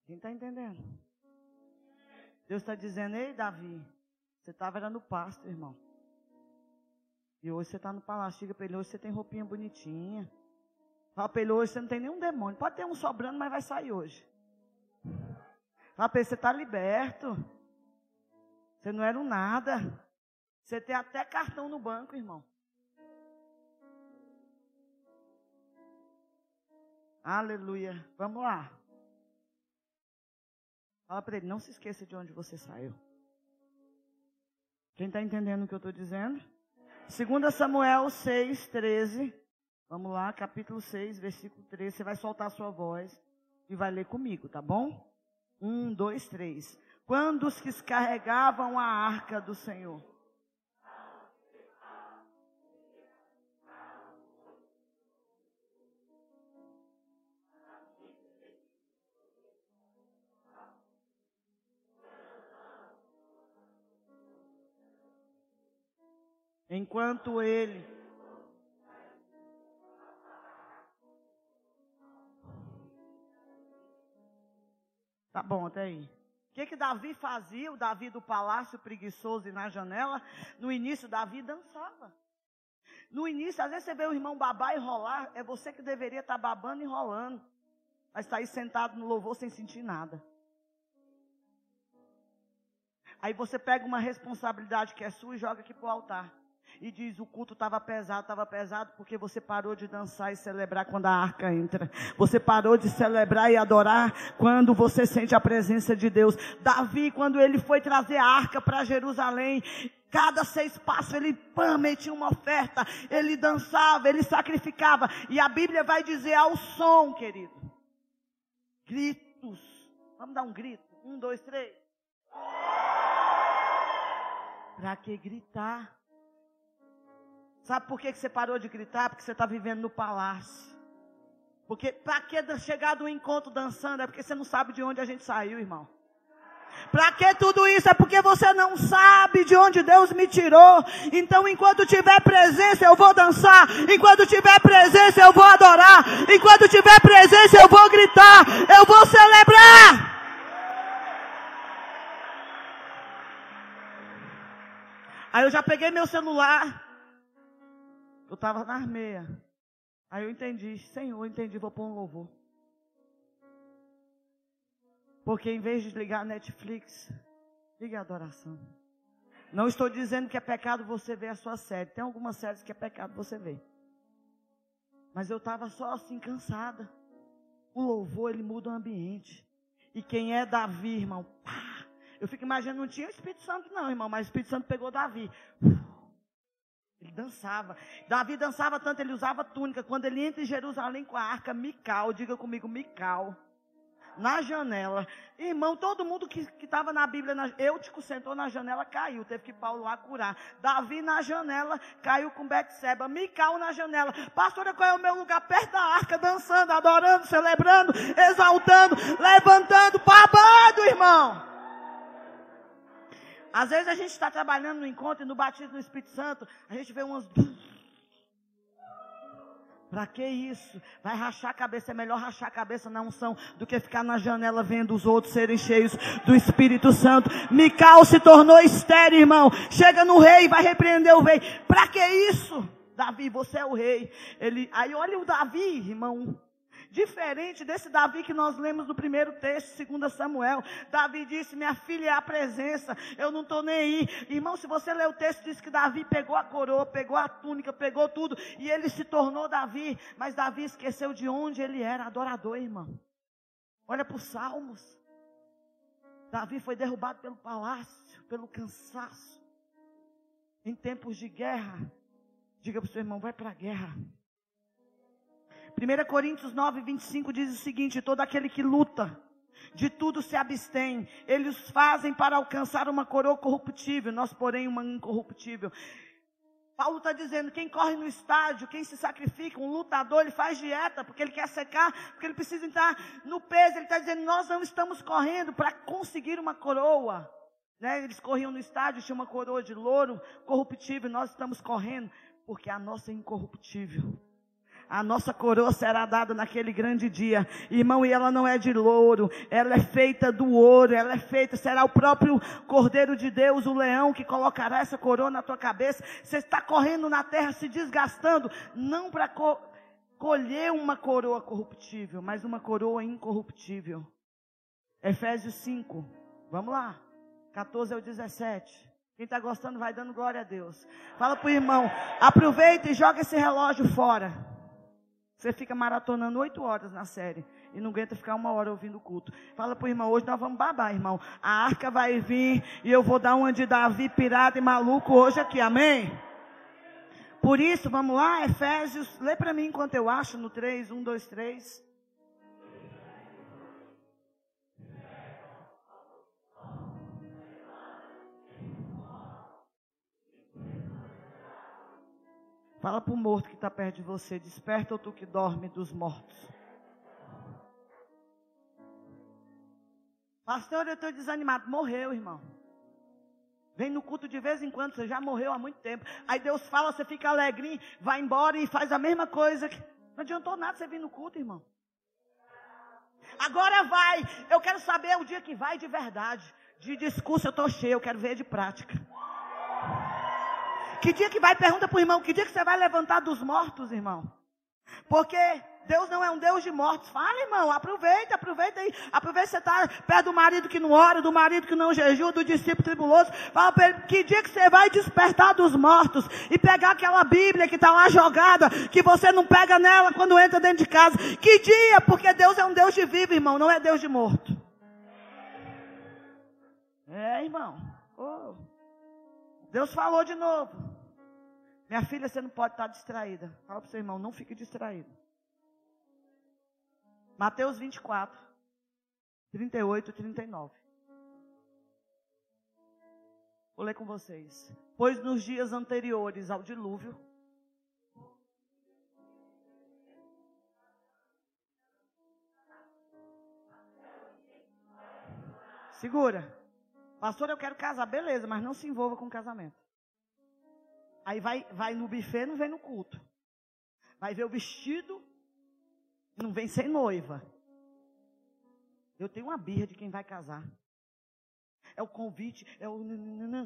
Quem está entendendo? Deus está dizendo, ei Davi, você estava no pasto, irmão. E hoje você está no palácio. Diga para ele, hoje você tem roupinha bonitinha. Fala para ele, hoje você não tem nenhum demônio. Pode ter um sobrando, mas vai sair hoje. Fala para ele, você está liberto. Você não era um nada. Você tem até cartão no banco, irmão. Aleluia. Vamos lá. Fala para ele, não se esqueça de onde você saiu. Quem está entendendo o que eu estou dizendo? 2 Samuel 6, 13. Vamos lá, capítulo 6, versículo 13. Você vai soltar a sua voz e vai ler comigo, tá bom? Um, dois, três. Quando os que carregavam a arca do Senhor enquanto ele Tá bom, até aí. O que, que Davi fazia? O Davi do palácio preguiçoso e na janela. No início, Davi dançava. No início, às vezes você vê o irmão babar e rolar. É você que deveria estar tá babando e rolando. Mas está aí sentado no louvor sem sentir nada. Aí você pega uma responsabilidade que é sua e joga aqui para o altar e diz: o culto estava pesado, estava pesado porque você parou de dançar e celebrar quando a arca entra. Você parou de celebrar e adorar quando você sente a presença de Deus. Davi, quando ele foi trazer a arca para Jerusalém, cada seis passos ele pam, metia uma oferta, ele dançava, ele sacrificava. E a Bíblia vai dizer ao som, querido: gritos. Vamos dar um grito? Um, dois, três. Para que gritar? Sabe por que você parou de gritar? Porque você está vivendo no palácio. Porque para que chegar do encontro dançando? É porque você não sabe de onde a gente saiu, irmão. Para que tudo isso? É porque você não sabe de onde Deus me tirou. Então, enquanto tiver presença, eu vou dançar. Enquanto tiver presença, eu vou adorar. Enquanto tiver presença, eu vou gritar. Eu vou celebrar. Aí eu já peguei meu celular. Eu estava na armeia. Aí eu entendi, Senhor, entendi, vou pôr um louvor. Porque em vez de ligar a Netflix, ligue a adoração. Não estou dizendo que é pecado você ver a sua série. Tem algumas séries que é pecado você ver. Mas eu estava só assim cansada. O louvor, ele muda o ambiente. E quem é Davi, irmão, pá, eu fico imaginando, não tinha o Espírito Santo não, irmão, mas o Espírito Santo pegou Davi. Ele dançava. Davi dançava tanto, ele usava túnica. Quando ele entra em Jerusalém com a arca, Mical, diga comigo, Mical. Na janela. Irmão, todo mundo que estava na Bíblia, Eutico sentou na janela, caiu. Teve que Paulo lá curar. Davi na janela, caiu com Betseba. Mical na janela. Pastora, qual é o meu lugar? Perto da arca, dançando, adorando, celebrando, exaltando, levantando, babado, irmão. Às vezes a gente está trabalhando no encontro e no batismo do Espírito Santo, a gente vê umas. Para que isso? Vai rachar a cabeça. É melhor rachar a cabeça na unção do que ficar na janela vendo os outros serem cheios do Espírito Santo. Mical se tornou estéreo, irmão. Chega no rei, vai repreender o rei. Para que isso? Davi, você é o rei. Ele, aí olha o Davi, irmão. Diferente desse Davi que nós lemos no primeiro texto, 2 Samuel. Davi disse: Minha filha é a presença, eu não estou nem aí. Irmão, se você ler o texto, diz que Davi pegou a coroa, pegou a túnica, pegou tudo, e ele se tornou Davi. Mas Davi esqueceu de onde ele era, adorador, irmão. Olha para os salmos. Davi foi derrubado pelo palácio, pelo cansaço. Em tempos de guerra, diga para o seu irmão: vai para a guerra. 1 Coríntios 9, 25 diz o seguinte: todo aquele que luta, de tudo se abstém, eles fazem para alcançar uma coroa corruptível, nós, porém, uma incorruptível. Paulo está dizendo: quem corre no estádio, quem se sacrifica, um lutador, ele faz dieta porque ele quer secar, porque ele precisa entrar no peso. Ele está dizendo: nós não estamos correndo para conseguir uma coroa. Né? Eles corriam no estádio, tinha uma coroa de louro corruptível. Nós estamos correndo porque a nossa é incorruptível. A nossa coroa será dada naquele grande dia. Irmão, e ela não é de louro, ela é feita do ouro, ela é feita, será o próprio Cordeiro de Deus, o leão, que colocará essa coroa na tua cabeça. Você está correndo na terra, se desgastando, não para co colher uma coroa corruptível, mas uma coroa incorruptível. Efésios 5, vamos lá, 14 ao 17. Quem está gostando vai dando glória a Deus. Fala para o irmão, aproveita e joga esse relógio fora. Você fica maratonando oito horas na série e não aguenta ficar uma hora ouvindo o culto. Fala para o irmão, hoje nós vamos babar, irmão. A arca vai vir e eu vou dar uma de Davi pirata e maluco hoje aqui, amém? Por isso, vamos lá, Efésios, lê para mim enquanto eu acho no 3, 1, 2, 3. Fala para o morto que está perto de você: desperta ou tu que dorme dos mortos. Pastor, eu estou desanimado. Morreu, irmão. Vem no culto de vez em quando, você já morreu há muito tempo. Aí Deus fala, você fica alegrinho, vai embora e faz a mesma coisa. Não adiantou nada você vir no culto, irmão. Agora vai. Eu quero saber o dia que vai de verdade. De discurso eu estou cheio, eu quero ver de prática. Que dia que vai? Pergunta para o irmão, que dia que você vai levantar dos mortos, irmão? Porque Deus não é um Deus de mortos. Fala, irmão, aproveita, aproveita aí. Aproveita que você está perto do marido que não ora, do marido que não jejua, do discípulo tribuloso. Fala para ele, que dia que você vai despertar dos mortos e pegar aquela Bíblia que está lá jogada, que você não pega nela quando entra dentro de casa. Que dia? Porque Deus é um Deus de vivo, irmão, não é Deus de morto. É, irmão. Oh. Deus falou de novo. Minha filha, você não pode estar distraída. Fala para o seu irmão, não fique distraído. Mateus 24, 38 e 39. Vou ler com vocês. Pois nos dias anteriores ao dilúvio, Segura. Pastor, eu quero casar. Beleza, mas não se envolva com casamento. Aí vai, vai no buffet, não vem no culto. Vai ver o vestido, não vem sem noiva. Eu tenho uma birra de quem vai casar. É o convite, é o.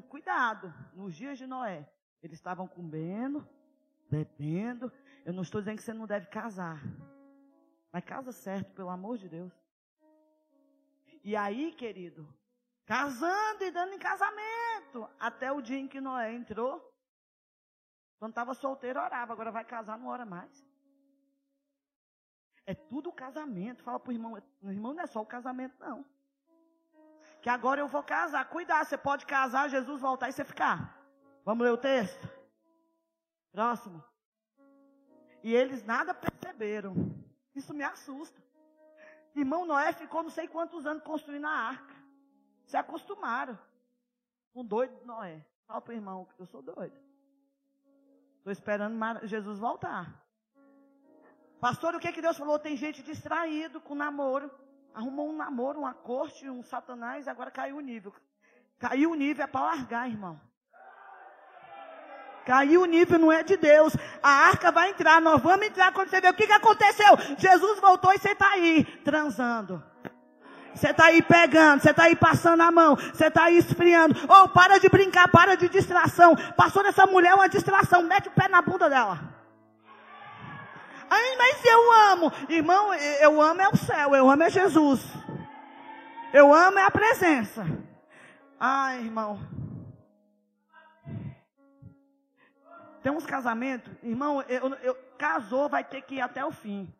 Cuidado, nos dias de Noé, eles estavam comendo, bebendo. Eu não estou dizendo que você não deve casar. Mas casa certo, pelo amor de Deus. E aí, querido, casando e dando em casamento. Até o dia em que Noé entrou quando estava solteiro, orava. Agora vai casar, não ora mais. É tudo casamento. Fala para o irmão. O irmão não é só o casamento, não. Que agora eu vou casar. Cuidado, você pode casar, Jesus voltar e você ficar. Vamos ler o texto? Próximo. E eles nada perceberam. Isso me assusta. Irmão Noé ficou não sei quantos anos construindo a arca. Se acostumaram. Um doido Noé. Fala para o irmão, eu sou doido. Estou esperando Jesus voltar. Pastor, o que, que Deus falou? Tem gente distraído com namoro. Arrumou um namoro, uma corte, um satanás, agora caiu o nível. Caiu o nível é para largar, irmão. Caiu o nível, não é de Deus. A arca vai entrar, nós vamos entrar quando você vê o que, que aconteceu. Jesus voltou e você está aí, transando. Você está aí pegando, você está aí passando a mão, você está aí esfriando. Oh, para de brincar, para de distração. Passou nessa mulher uma distração, mete o pé na bunda dela. Ai, mas eu amo. Irmão, eu amo é o céu, eu amo é Jesus. Eu amo é a presença. Ai, irmão. Tem uns casamentos, irmão, eu, eu, casou, vai ter que ir até o fim.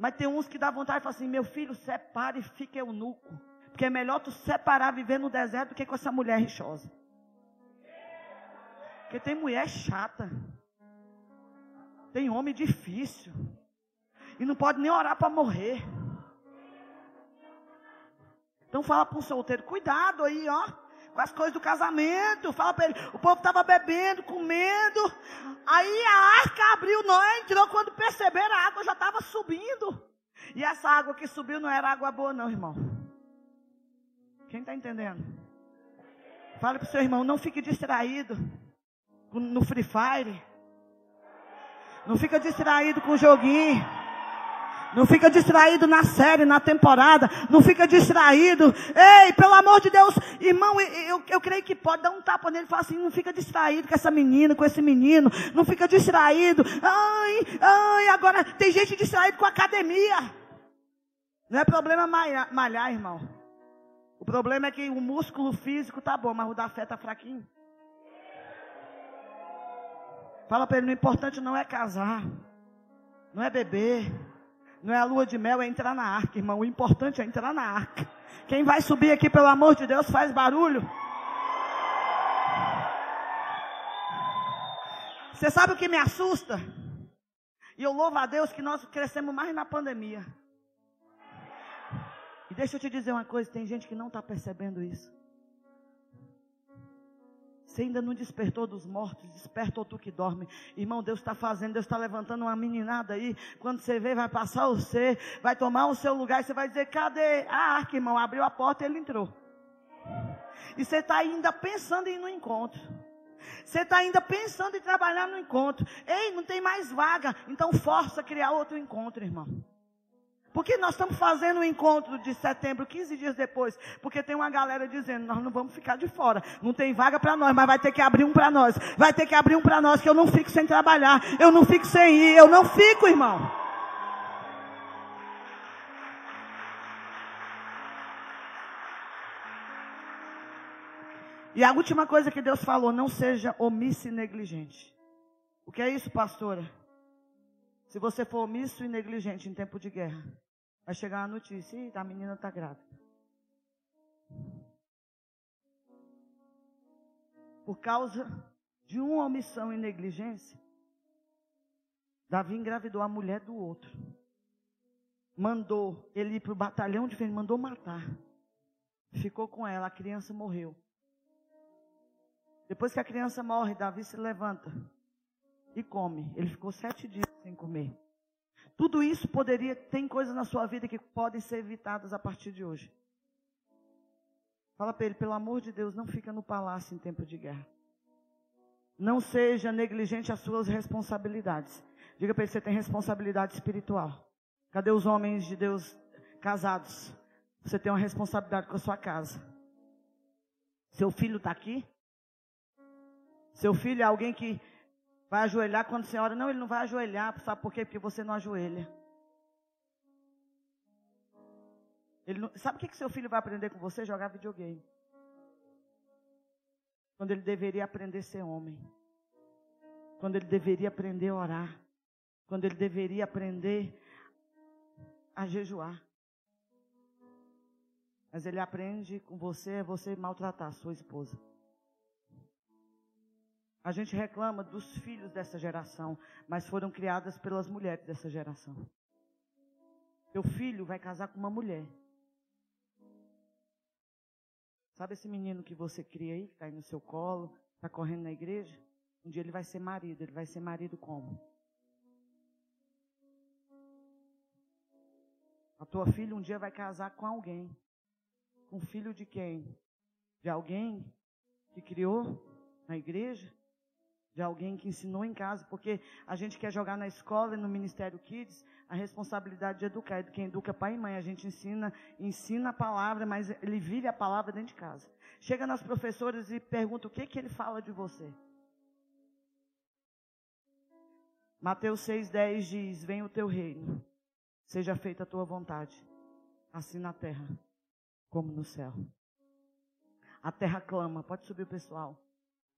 Mas tem uns que dá vontade de falar assim: meu filho, separe e fique eunuco. Porque é melhor tu separar, viver no deserto, do que com essa mulher rixosa. Porque tem mulher chata. Tem homem difícil. E não pode nem orar para morrer. Então fala para um solteiro, cuidado aí, ó. Com as coisas do casamento. Fala para ele. O povo estava bebendo, comendo. Aí a arca abriu, Noé entrou. Quando perceberam, a água já estava subindo. E essa água que subiu não era água boa, não, irmão. Quem está entendendo? Fale para o seu irmão, não fique distraído no Free Fire. Não fica distraído com o joguinho. Não fica distraído na série, na temporada. Não fica distraído. Ei, pelo amor de Deus, irmão, eu, eu creio que pode dar um tapa nele e falar assim: não fica distraído com essa menina, com esse menino. Não fica distraído. Ai, ai, agora tem gente distraída com a academia. Não é problema malhar, malhar, irmão. O problema é que o músculo físico tá bom, mas o da fé tá fraquinho. Fala para ele: o importante não é casar, não é beber, não é a lua de mel, é entrar na arca, irmão. O importante é entrar na arca. Quem vai subir aqui, pelo amor de Deus, faz barulho. Você sabe o que me assusta? E eu louvo a Deus que nós crescemos mais na pandemia. E deixa eu te dizer uma coisa: tem gente que não está percebendo isso. Ainda não despertou dos mortos, despertou tu que dorme. Irmão, Deus está fazendo, Deus está levantando uma meninada aí. Quando você vê, vai passar o você, vai tomar o seu lugar e você vai dizer: cadê a arca, irmão? Abriu a porta e ele entrou. E você está ainda pensando em ir no encontro. Você está ainda pensando em trabalhar no encontro. Ei, não tem mais vaga. Então força a criar outro encontro, irmão. Porque nós estamos fazendo o um encontro de setembro, 15 dias depois, porque tem uma galera dizendo, nós não vamos ficar de fora, não tem vaga para nós, mas vai ter que abrir um para nós, vai ter que abrir um para nós, que eu não fico sem trabalhar, eu não fico sem ir, eu não fico, irmão. E a última coisa que Deus falou, não seja omisso e negligente. O que é isso, pastora? Se você for omisso e negligente em tempo de guerra, vai chegar a notícia, e a menina está grávida. Por causa de uma omissão e negligência, Davi engravidou a mulher do outro. Mandou ele ir para o batalhão de frente, mandou matar. Ficou com ela, a criança morreu. Depois que a criança morre, Davi se levanta e come. Ele ficou sete dias sem comer. Tudo isso poderia, tem coisas na sua vida que podem ser evitadas a partir de hoje. Fala para ele, pelo amor de Deus, não fica no palácio em tempo de guerra. Não seja negligente às suas responsabilidades. Diga para ele, você tem responsabilidade espiritual. Cadê os homens de Deus casados? Você tem uma responsabilidade com a sua casa. Seu filho está aqui? Seu filho é alguém que Vai ajoelhar quando a senhora. Não, ele não vai ajoelhar. Sabe por quê? Porque você não ajoelha. Ele não, sabe o que, que seu filho vai aprender com você? Jogar videogame. Quando ele deveria aprender a ser homem. Quando ele deveria aprender a orar. Quando ele deveria aprender a jejuar. Mas ele aprende com você, é você maltratar a sua esposa. A gente reclama dos filhos dessa geração, mas foram criadas pelas mulheres dessa geração. Teu filho vai casar com uma mulher. Sabe esse menino que você cria aí, que está aí no seu colo, está correndo na igreja? Um dia ele vai ser marido. Ele vai ser marido como? A tua filha um dia vai casar com alguém. Com filho de quem? De alguém que criou na igreja? De alguém que ensinou em casa, porque a gente quer jogar na escola e no Ministério Kids a responsabilidade de educar, quem educa pai e mãe, a gente ensina, ensina a palavra, mas ele vive a palavra dentro de casa. Chega nas professoras e pergunta o que que ele fala de você. Mateus 6:10 diz: "Venha o teu reino, seja feita a tua vontade, assim na terra como no céu." A terra clama, pode subir o pessoal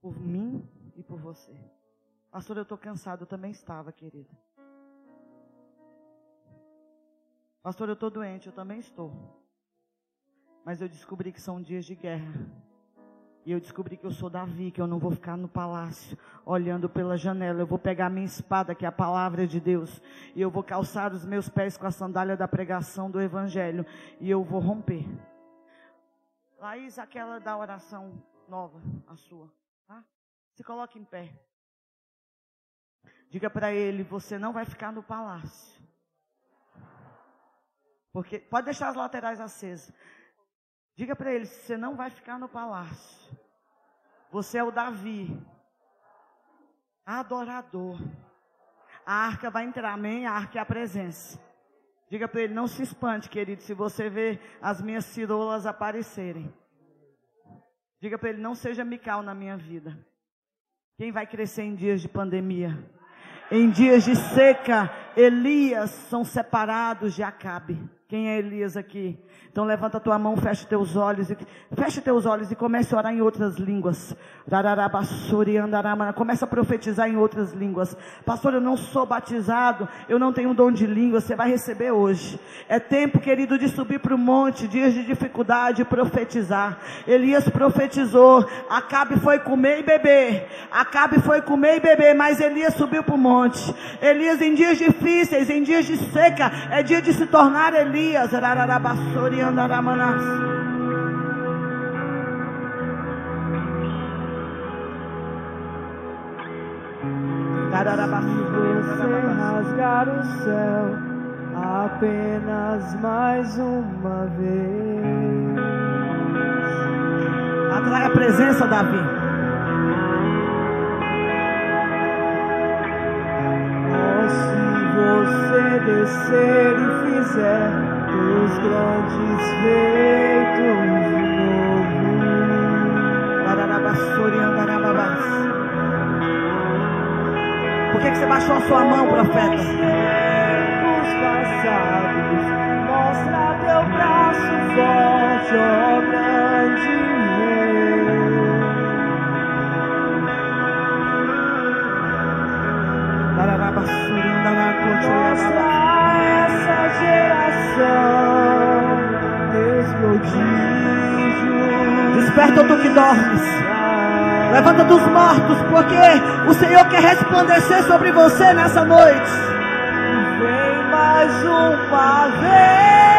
por mim e por você. Pastor, eu estou cansado, eu também estava, querida. Pastor, eu estou doente, eu também estou. Mas eu descobri que são dias de guerra. E eu descobri que eu sou Davi, que eu não vou ficar no palácio olhando pela janela. Eu vou pegar minha espada, que é a palavra de Deus, e eu vou calçar os meus pés com a sandália da pregação do Evangelho, e eu vou romper. Laís, aquela da oração nova, a sua. Tá? Se coloque em pé. Diga para ele: você não vai ficar no palácio. Porque pode deixar as laterais acesas. Diga para ele: você não vai ficar no palácio. Você é o Davi, adorador. A arca vai entrar, amém? A arca é a presença. Diga para ele: não se espante, querido, se você ver as minhas cirolas aparecerem. Diga para ele: não seja mical na minha vida. Quem vai crescer em dias de pandemia? Em dias de seca, Elias são separados de Acabe. Quem é Elias aqui? Então levanta tua mão, fecha teus olhos e fecha teus olhos e comece a orar em outras línguas. Começa a profetizar em outras línguas. Pastor, eu não sou batizado, eu não tenho dom de língua, você vai receber hoje. É tempo, querido, de subir para o monte, dias de dificuldade, profetizar. Elias profetizou, Acabe foi comer e beber. Acabe foi comer e beber, mas Elias subiu para o monte. Elias em dias difíceis, em dias de seca, é dia de se tornar Elias. Você rasgar o céu apenas mais uma vez. Atrai a presença, Davi. Oh, se você descer e fizer os grandes feitos de novo. Por que, que você baixou a sua mão, profeta? Tempos passados, mostra teu braço forte, ó essa geração. Desperta tu que dormes. Levanta dos mortos, porque o Senhor quer resplandecer sobre você nessa noite. Vem mais uma vez.